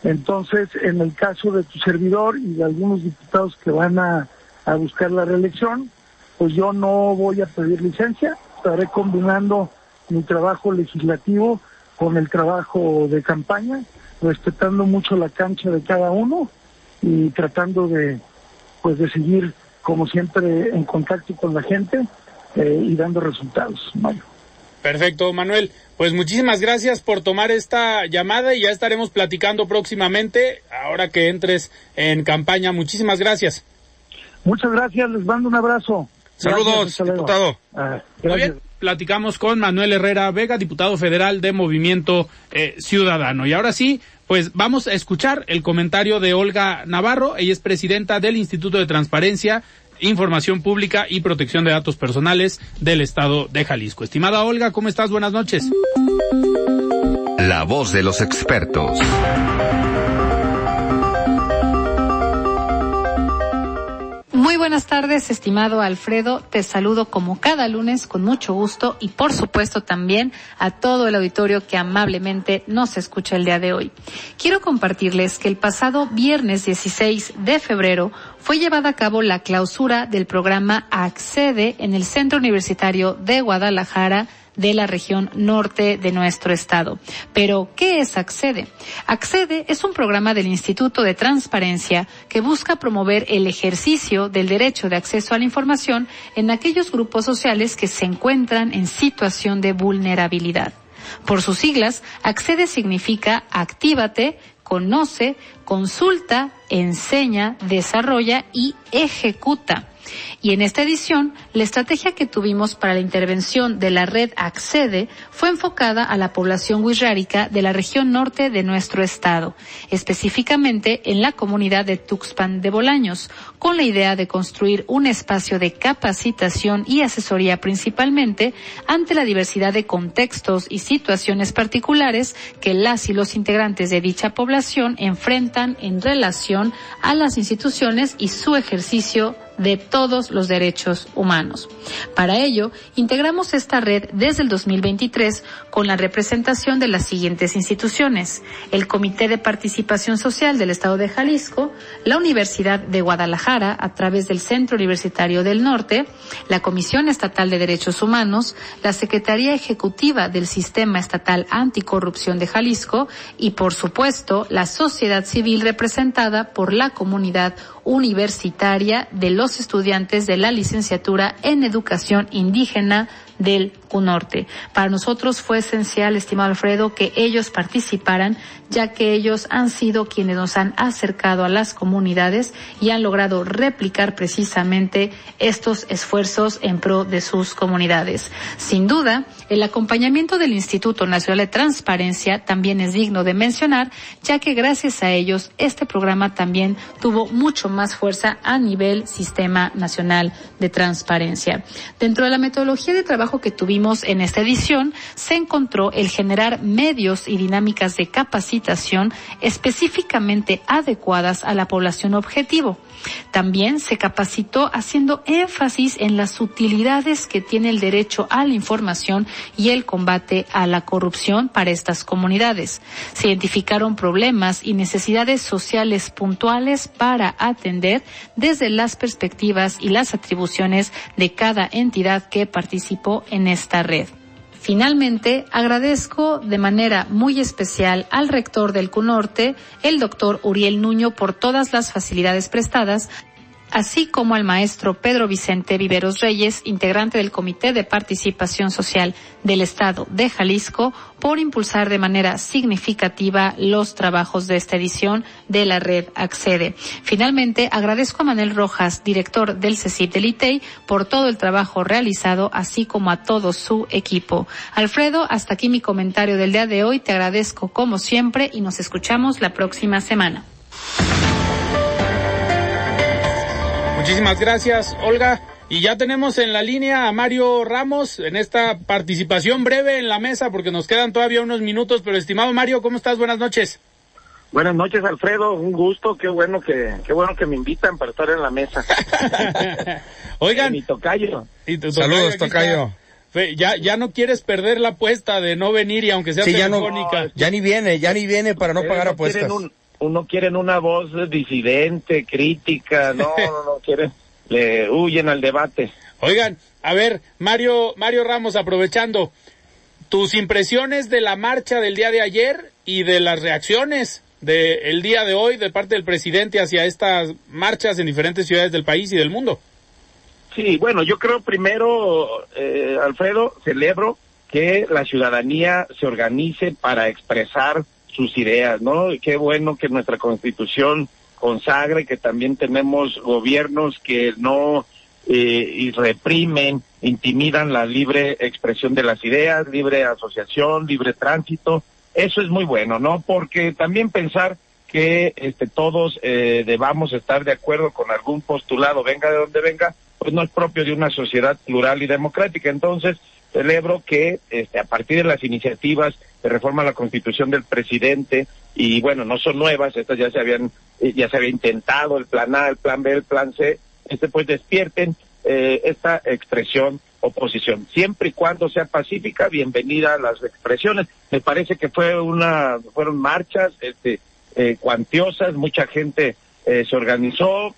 [SPEAKER 3] Entonces, en el caso de tu servidor y de algunos diputados que van a, a buscar la reelección, pues yo no voy a pedir licencia, estaré combinando mi trabajo legislativo con el trabajo de campaña, respetando mucho la cancha de cada uno y tratando de pues de seguir como siempre en contacto con la gente eh, y dando resultados. Mayo.
[SPEAKER 1] Perfecto, Manuel. Pues muchísimas gracias por tomar esta llamada y ya estaremos platicando próximamente ahora que entres en campaña. Muchísimas gracias.
[SPEAKER 3] Muchas gracias, les mando un abrazo.
[SPEAKER 2] Saludos,
[SPEAKER 3] Gracias,
[SPEAKER 2] diputado.
[SPEAKER 3] Ah,
[SPEAKER 1] Muy bien, platicamos con Manuel Herrera Vega, diputado federal de Movimiento eh, Ciudadano. Y ahora sí, pues vamos a escuchar el comentario de Olga Navarro. Ella es presidenta del Instituto de Transparencia, Información Pública y Protección de Datos Personales del Estado de Jalisco. Estimada Olga, ¿cómo estás? Buenas noches.
[SPEAKER 6] La voz de los expertos.
[SPEAKER 7] Muy buenas tardes, estimado Alfredo. Te saludo como cada lunes con mucho gusto y por supuesto también a todo el auditorio que amablemente nos escucha el día de hoy. Quiero compartirles que el pasado viernes 16 de febrero fue llevada a cabo la clausura del programa Accede en el Centro Universitario de Guadalajara de la región norte de nuestro estado. Pero, ¿qué es Accede? Accede es un programa del Instituto de Transparencia que busca promover el ejercicio del derecho de acceso a la información en aquellos grupos sociales que se encuentran en situación de vulnerabilidad. Por sus siglas, Accede significa actívate, conoce, consulta, enseña, desarrolla y ejecuta. Y en esta edición, la estrategia que tuvimos para la intervención de la red Accede fue enfocada a la población wixárika de la región norte de nuestro estado, específicamente en la comunidad de Tuxpan de Bolaños, con la idea de construir un espacio de capacitación y asesoría principalmente ante la diversidad de contextos y situaciones particulares que las y los integrantes de dicha población enfrentan en relación a las instituciones y su ejercicio de todos los derechos humanos. Para ello, integramos esta red desde el 2023 con la representación de las siguientes instituciones. El Comité de Participación Social del Estado de Jalisco, la Universidad de Guadalajara a través del Centro Universitario del Norte, la Comisión Estatal de Derechos Humanos, la Secretaría Ejecutiva del Sistema Estatal Anticorrupción de Jalisco y, por supuesto, la sociedad civil representada por la comunidad universitaria de los estudiantes de la licenciatura en educación indígena del CUNORTE. Para nosotros fue esencial, estimado Alfredo, que ellos participaran, ya que ellos han sido quienes nos han acercado a las comunidades y han logrado replicar precisamente estos esfuerzos en pro de sus comunidades. Sin duda, el acompañamiento del Instituto Nacional de Transparencia también es digno de mencionar, ya que gracias a ellos este programa también tuvo mucho más fuerza a nivel Sistema Nacional de Transparencia. Dentro de la metodología de trabajo que tuvimos en esta edición, se encontró el generar medios y dinámicas de capacitación específicamente adecuadas a la población objetivo. También se capacitó haciendo énfasis en las utilidades que tiene el derecho a la información y el combate a la corrupción para estas comunidades. Se identificaron problemas y necesidades sociales puntuales para atender desde las perspectivas y las atribuciones de cada entidad que participó en esta red. Finalmente, agradezco de manera muy especial al rector del CUNORTE, el doctor Uriel Nuño, por todas las facilidades prestadas, así como al maestro Pedro Vicente Viveros Reyes, integrante del Comité de Participación Social del Estado de Jalisco, por impulsar de manera significativa los trabajos de esta edición de la red Accede. Finalmente, agradezco a Manuel Rojas, director del CECIP del ITEI, por todo el trabajo realizado, así como a todo su equipo. Alfredo, hasta aquí mi comentario del día de hoy. Te agradezco como siempre y nos escuchamos la próxima semana.
[SPEAKER 1] Muchísimas gracias, Olga. Y ya tenemos en la línea a Mario Ramos en esta participación breve en la mesa porque nos quedan todavía unos minutos, pero estimado Mario, ¿cómo estás? Buenas noches.
[SPEAKER 8] Buenas noches, Alfredo. Un gusto. Qué bueno que, qué bueno que me invitan para estar en la mesa.
[SPEAKER 1] Oigan.
[SPEAKER 8] mi tocayo.
[SPEAKER 1] Y tu
[SPEAKER 2] Saludos, tocayo.
[SPEAKER 1] Ya, ya no quieres perder la apuesta de no venir y aunque sea
[SPEAKER 2] Sí, ya no,
[SPEAKER 1] telefónica.
[SPEAKER 2] ya ni viene, ya ni viene para no
[SPEAKER 8] Ustedes
[SPEAKER 2] pagar
[SPEAKER 8] no
[SPEAKER 2] apuestas.
[SPEAKER 8] quieren un- uno quieren una voz disidente, crítica. No, no, no quieren. Le huyen al debate.
[SPEAKER 1] Oigan, a ver, Mario, Mario Ramos, aprovechando, tus impresiones de la marcha del día de ayer y de las reacciones del día de hoy de parte del presidente hacia estas marchas en diferentes ciudades del país y del mundo.
[SPEAKER 8] Sí, bueno, yo creo primero, eh, Alfredo, celebro que la ciudadanía se organice para expresar sus ideas, ¿no? Qué bueno que nuestra constitución consagre que también tenemos gobiernos que no eh, reprimen, intimidan la libre expresión de las ideas, libre asociación, libre tránsito. Eso es muy bueno, ¿no? Porque también pensar que este, todos eh, debamos estar de acuerdo con algún postulado, venga de donde venga, pues no es propio de una sociedad plural y democrática. Entonces, celebro que este, a partir de las iniciativas de reforma a la constitución del presidente, y bueno, no son nuevas, estas ya se habían, eh, ya se había intentado, el plan A, el plan B, el plan C, este pues despierten eh, esta expresión oposición. Siempre y cuando sea pacífica, bienvenida a las expresiones. Me parece que fue una, fueron marchas, este, eh, cuantiosas, mucha gente se organizó,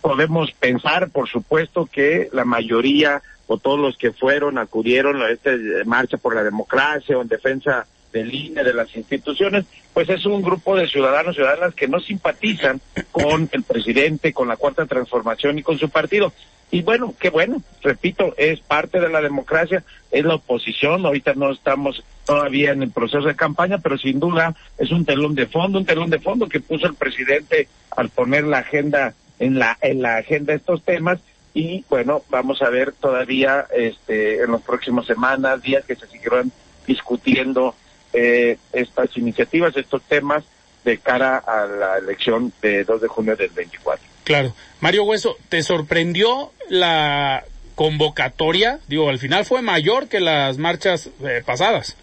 [SPEAKER 8] podemos pensar, por supuesto, que la mayoría o todos los que fueron, acudieron a esta eh, marcha por la democracia o en defensa del INE, de las instituciones, pues es un grupo de ciudadanos, ciudadanas que no simpatizan con el presidente, con la cuarta transformación y con su partido. Y bueno, qué bueno, repito, es parte de la democracia, es la oposición, ahorita no estamos todavía en el proceso de campaña, pero sin duda es un telón de fondo, un telón de fondo que puso el presidente al poner la agenda en la en la agenda estos temas y bueno, vamos a ver todavía este en las próximas semanas, días que se siguieron discutiendo eh, estas iniciativas, estos temas de cara a la elección de 2 de junio del 24.
[SPEAKER 1] Claro. Mario Hueso, ¿te sorprendió la convocatoria? Digo, al final fue mayor que las marchas eh, pasadas.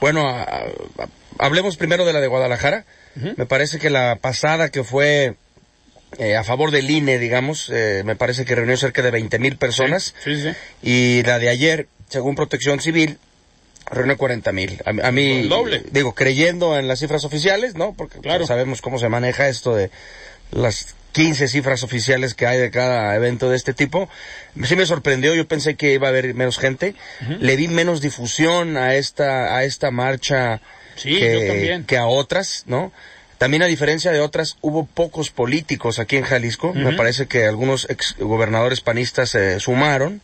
[SPEAKER 2] Bueno, a- a- hablemos primero de la de Guadalajara. Me parece que la pasada que fue eh, a favor del INE, digamos, eh, me parece que reunió cerca de 20 mil personas.
[SPEAKER 1] Sí, sí, sí.
[SPEAKER 2] Y la de ayer, según Protección Civil, reunió 40 mil. A, a mí,
[SPEAKER 1] doble.
[SPEAKER 2] digo, creyendo en las cifras oficiales, ¿no? Porque
[SPEAKER 1] Claro.
[SPEAKER 2] pues, sabemos cómo se maneja esto de las 15 cifras oficiales que hay de cada evento de este tipo. Sí me sorprendió, yo pensé que iba a haber menos gente. Le di menos difusión a esta, a esta marcha
[SPEAKER 1] Sí,
[SPEAKER 2] que,
[SPEAKER 1] yo también.
[SPEAKER 2] que a otras, ¿no? También a diferencia de otras, hubo pocos políticos aquí en Jalisco. Me parece que algunos ex gobernadores panistas se sumaron.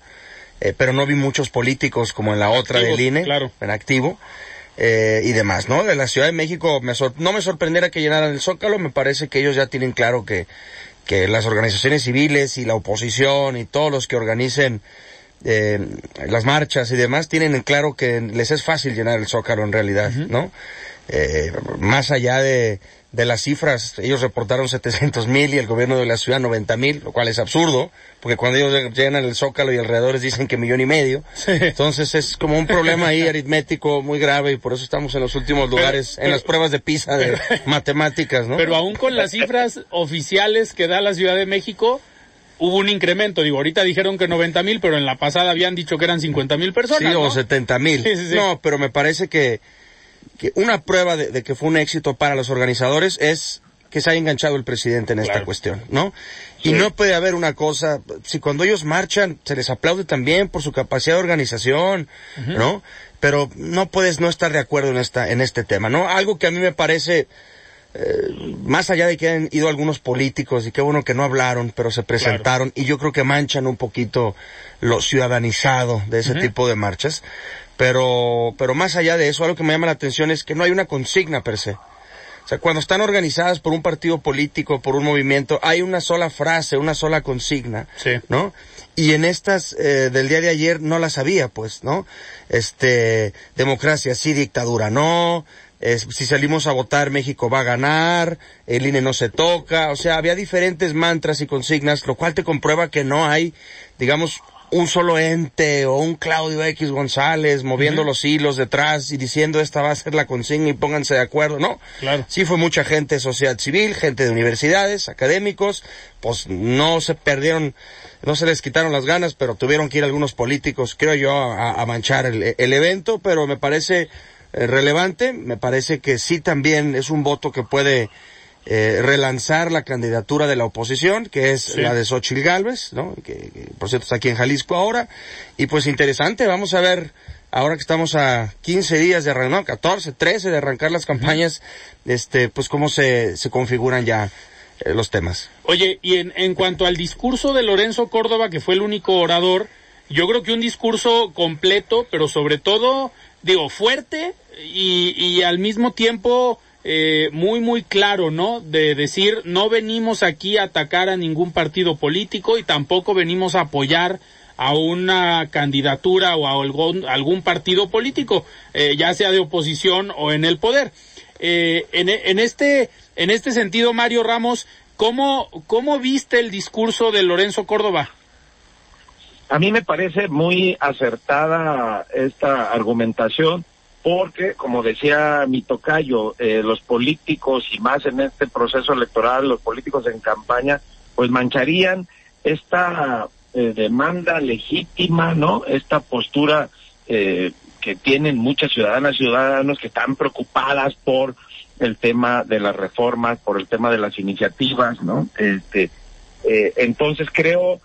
[SPEAKER 2] eh, pero no vi muchos políticos como en la otra
[SPEAKER 1] Activo,
[SPEAKER 2] del INE,
[SPEAKER 1] claro.
[SPEAKER 2] en activo. eh, y demás, ¿no? De la Ciudad de México me sor- no me sorprendiera que llenaran el Zócalo, me parece que ellos ya tienen claro que, que las organizaciones civiles y la oposición y todos los que organicen eh, las marchas y demás tienen en claro que les es fácil llenar el Zócalo en realidad, ¿no? Eh, más allá de, de las cifras, ellos reportaron 700 mil y el gobierno de la ciudad 90 mil, lo cual es absurdo, porque cuando ellos llenan el Zócalo y alrededores dicen que millón y medio, entonces es como un problema ahí aritmético muy grave y por eso estamos en los últimos lugares, en las pruebas de PISA de matemáticas, ¿no?
[SPEAKER 1] Pero aún con las cifras oficiales que da la Ciudad de México, hubo un incremento. Digo, ahorita dijeron que 90 mil, pero en la pasada habían dicho que eran 50 mil personas.
[SPEAKER 2] Sí,
[SPEAKER 1] ¿no?
[SPEAKER 2] o 70 mil.
[SPEAKER 1] Sí, sí, sí.
[SPEAKER 2] No, pero me parece que, que una prueba de, de que fue un éxito para los organizadores es que se haya enganchado el presidente en esta
[SPEAKER 1] Claro.
[SPEAKER 2] cuestión, ¿no? Y no puede haber una cosa, si cuando ellos marchan se les aplaude también por su capacidad de organización, ¿no? Pero no puedes no estar de acuerdo en esta en este tema, ¿no? Algo que a mí me parece eh, más allá de que han ido algunos políticos y qué bueno que no hablaron, pero se presentaron y yo creo que manchan un poquito lo ciudadanizado de ese tipo de marchas. Pero, pero más allá de eso, algo que me llama la atención es que no hay una consigna per se. O sea, cuando están organizadas por un partido político, por un movimiento, hay una sola frase, una sola consigna,
[SPEAKER 1] Sí.
[SPEAKER 2] ¿no? Y en estas eh, del día de ayer no las había, pues, ¿no? Este, democracia sí, dictadura no, si salimos a votar México va a ganar, el INE no se toca, o sea, había diferentes mantras y consignas, lo cual te comprueba que no hay, digamos, un solo ente o un Claudio X González moviendo los hilos detrás y diciendo esta va a ser la consigna y pónganse de acuerdo, no.
[SPEAKER 1] Claro.
[SPEAKER 2] Sí fue mucha gente de sociedad civil, gente de universidades, académicos, pues no se perdieron, no se les quitaron las ganas, pero tuvieron que ir algunos políticos, creo yo, a, a manchar el, el evento, pero me parece eh, relevante, me parece que sí también es un voto que puede eh, relanzar la candidatura de la oposición, que es
[SPEAKER 1] Sí.
[SPEAKER 2] la de Xochitl Galvez, ¿no? Que, que, por cierto está aquí en Jalisco ahora, y pues interesante, vamos a ver ahora que estamos a 15 días de arrancar, no, 14, 13 de arrancar las campañas, este, pues cómo se, se configuran ya eh, los temas.
[SPEAKER 1] Oye, y en, en cuanto al discurso de Lorenzo Córdoba, que fue el único orador, yo creo que un discurso completo, pero sobre todo, digo, fuerte y, y al mismo tiempo eh, muy, muy claro, ¿no? De decir, no venimos aquí a atacar a ningún partido político y tampoco venimos a apoyar a una candidatura o a algún, partido político, eh, ya sea de oposición o en el poder. Eh, en, en este en este sentido, Mario Ramos, ¿cómo, ¿cómo viste el discurso de Lorenzo Córdoba?
[SPEAKER 8] A mí me parece muy acertada esta argumentación porque, como decía mi tocayo, eh, los políticos y más en este proceso electoral, los políticos en campaña, pues mancharían esta eh, demanda legítima, ¿no? Esta postura eh, que tienen muchas ciudadanas y ciudadanos que están preocupadas por el tema de las reformas, por el tema de las iniciativas, ¿no? Este, entonces creo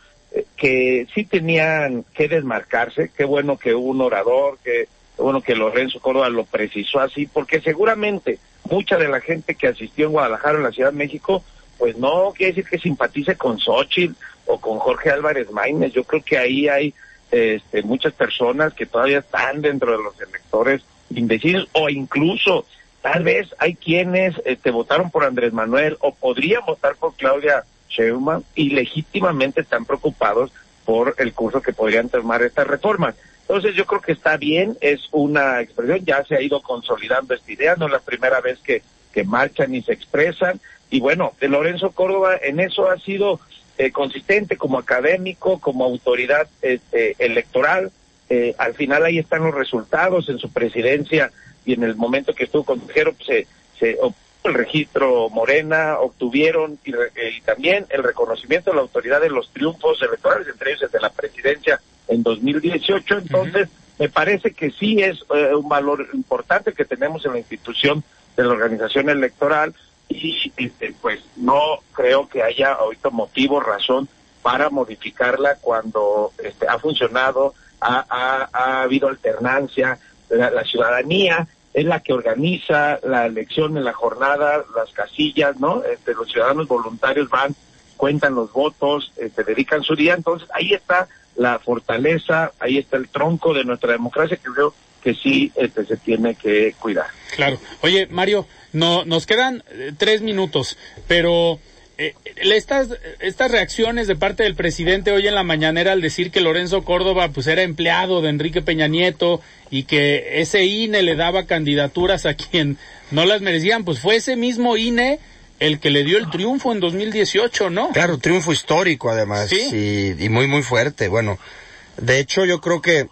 [SPEAKER 8] que sí tenían que desmarcarse. Qué bueno que hubo un orador, que bueno que Lorenzo Córdoba lo precisó así, porque seguramente mucha de la gente que asistió en Guadalajara, en la Ciudad de México, pues no quiere decir que simpatice con Xochitl o con Jorge Álvarez Maínez. Yo creo que ahí hay este, muchas personas que todavía están dentro de los electores indecisos o incluso tal vez hay quienes este, votaron por Andrés Manuel o podrían votar por Claudia Sheinbaum y legítimamente están preocupados por el curso que podrían tomar estas reformas. Entonces yo creo que está bien, es una expresión, ya se ha ido consolidando esta idea, no es la primera vez que, que marchan y se expresan. Y bueno, de Lorenzo Córdoba en eso ha sido eh, consistente como académico, como autoridad este, electoral. Eh, al final ahí están los resultados en su presidencia y en el momento que estuvo consejero pues, se, se el registro Morena, obtuvieron y, re- eh, y también el reconocimiento de la autoridad de los triunfos electorales, entre ellos el de la presidencia en 2018. Entonces, me parece que sí es eh, un valor importante que tenemos en la institución de la organización electoral y este, pues no creo que haya ahorita motivo, razón para modificarla cuando este, ha funcionado, ha, ha, ha habido alternancia, la, la ciudadanía es la que organiza la elección en la jornada, las casillas, ¿no? Este, los ciudadanos voluntarios van, cuentan los votos, este, dedican su día, entonces ahí está la fortaleza, ahí está el tronco de nuestra democracia que creo que sí este, se tiene que cuidar.
[SPEAKER 1] Claro. Oye, Mario, no, nos quedan eh, tres minutos, pero eh, estas, estas reacciones de parte del presidente hoy en la mañanera al decir que Lorenzo Córdoba pues era empleado de Enrique Peña Nieto y que ese INE le daba candidaturas a quien no las merecían, pues fue ese mismo INE el que le dio el triunfo en 2018, ¿no?
[SPEAKER 2] Claro, triunfo histórico además y, y muy muy fuerte. Bueno, de hecho yo creo que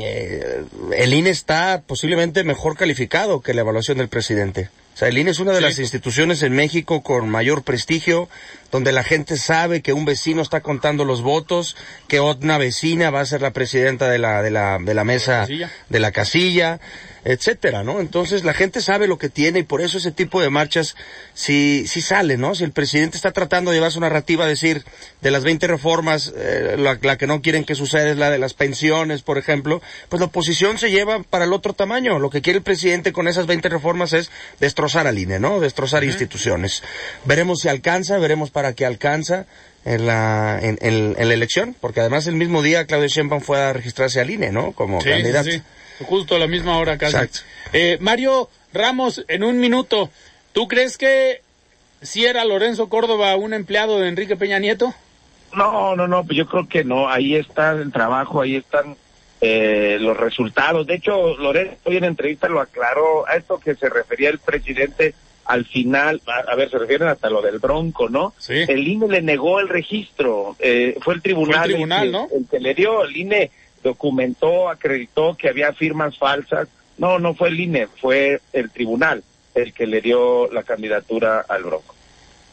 [SPEAKER 2] eh, el INE está posiblemente mejor calificado que la evaluación del presidente. O sea, el INE es una de las instituciones en México con mayor prestigio, donde la gente sabe que un vecino está contando los votos, que una vecina va a ser la presidenta de la, de la, de la mesa de la casilla etcétera, ¿no? Entonces la gente sabe lo que tiene y por eso ese tipo de marchas sí, sí sale, ¿no? Si el presidente está tratando de llevar su narrativa decir de las 20 reformas, eh, la, que no quieren que suceda es la de las pensiones, por ejemplo, pues la oposición se lleva para el otro tamaño. Lo que quiere el presidente con esas 20 reformas es destrozar al INE, ¿no? Destrozar instituciones. Veremos si alcanza, veremos para qué alcanza en la, en, en, la elección, porque además el mismo día Claudio Sheinbaum fue a registrarse al INE, ¿no? Como candidato.
[SPEAKER 1] Justo a la misma hora casi. Eh, Mario Ramos, en un minuto, ¿tú crees que si era Lorenzo Córdoba un empleado de Enrique Peña Nieto?
[SPEAKER 8] No, no, no, pues yo creo que no. Ahí está el trabajo, ahí están eh, los resultados. De hecho, Lorenzo hoy en entrevista lo aclaró a esto que se refería el presidente al final, a, ver, se refieren hasta lo del Bronco, ¿no?
[SPEAKER 1] Sí.
[SPEAKER 8] El INE le negó el registro, eh, fue el tribunal,
[SPEAKER 1] el, tribunal ¿no?
[SPEAKER 8] el que le dio, el INE documentó, acreditó que había firmas falsas. No, no fue el INE, fue el tribunal el que le dio la candidatura al Bronco.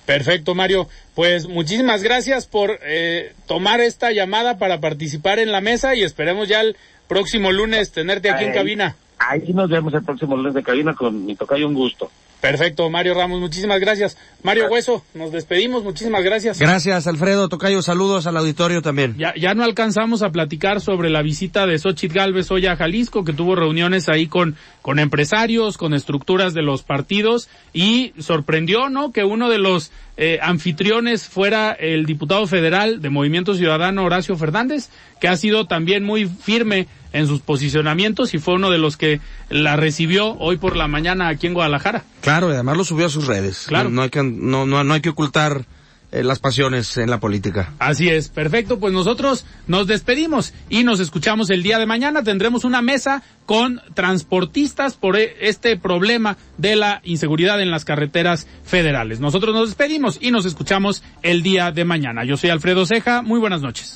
[SPEAKER 1] Perfecto, Mario. Pues muchísimas gracias por eh, tomar esta llamada para participar en la mesa y esperemos ya el próximo lunes tenerte aquí en cabina.
[SPEAKER 8] Ahí nos vemos el próximo lunes de cabina con mi tocayo, un gusto.
[SPEAKER 1] Perfecto, Mario Ramos, muchísimas gracias. Mario Hueso, nos despedimos, muchísimas gracias.
[SPEAKER 2] Gracias, Alfredo Tocayo, saludos al auditorio también.
[SPEAKER 1] Ya, ya no alcanzamos a platicar sobre la visita de Xochitl Galvez hoy a Jalisco, que tuvo reuniones ahí con, con empresarios, con estructuras de los partidos, y sorprendió, ¿no?, que uno de los eh, anfitriones fuera el diputado federal de Movimiento Ciudadano Horacio Fernández, que ha sido también muy firme en sus posicionamientos y fue uno de los que la recibió hoy por la mañana aquí en Guadalajara.
[SPEAKER 2] Claro, y además lo subió a sus redes.
[SPEAKER 1] Claro.
[SPEAKER 2] No, hay, que, no, no, no hay que ocultar eh, las pasiones en la política.
[SPEAKER 1] Así es, perfecto. Pues nosotros nos despedimos y nos escuchamos el día de mañana. Tendremos una mesa con transportistas por e, este problema de la inseguridad en las carreteras federales. Nosotros nos despedimos y nos escuchamos el día de mañana. Yo soy Alfredo Ceja. Muy buenas noches.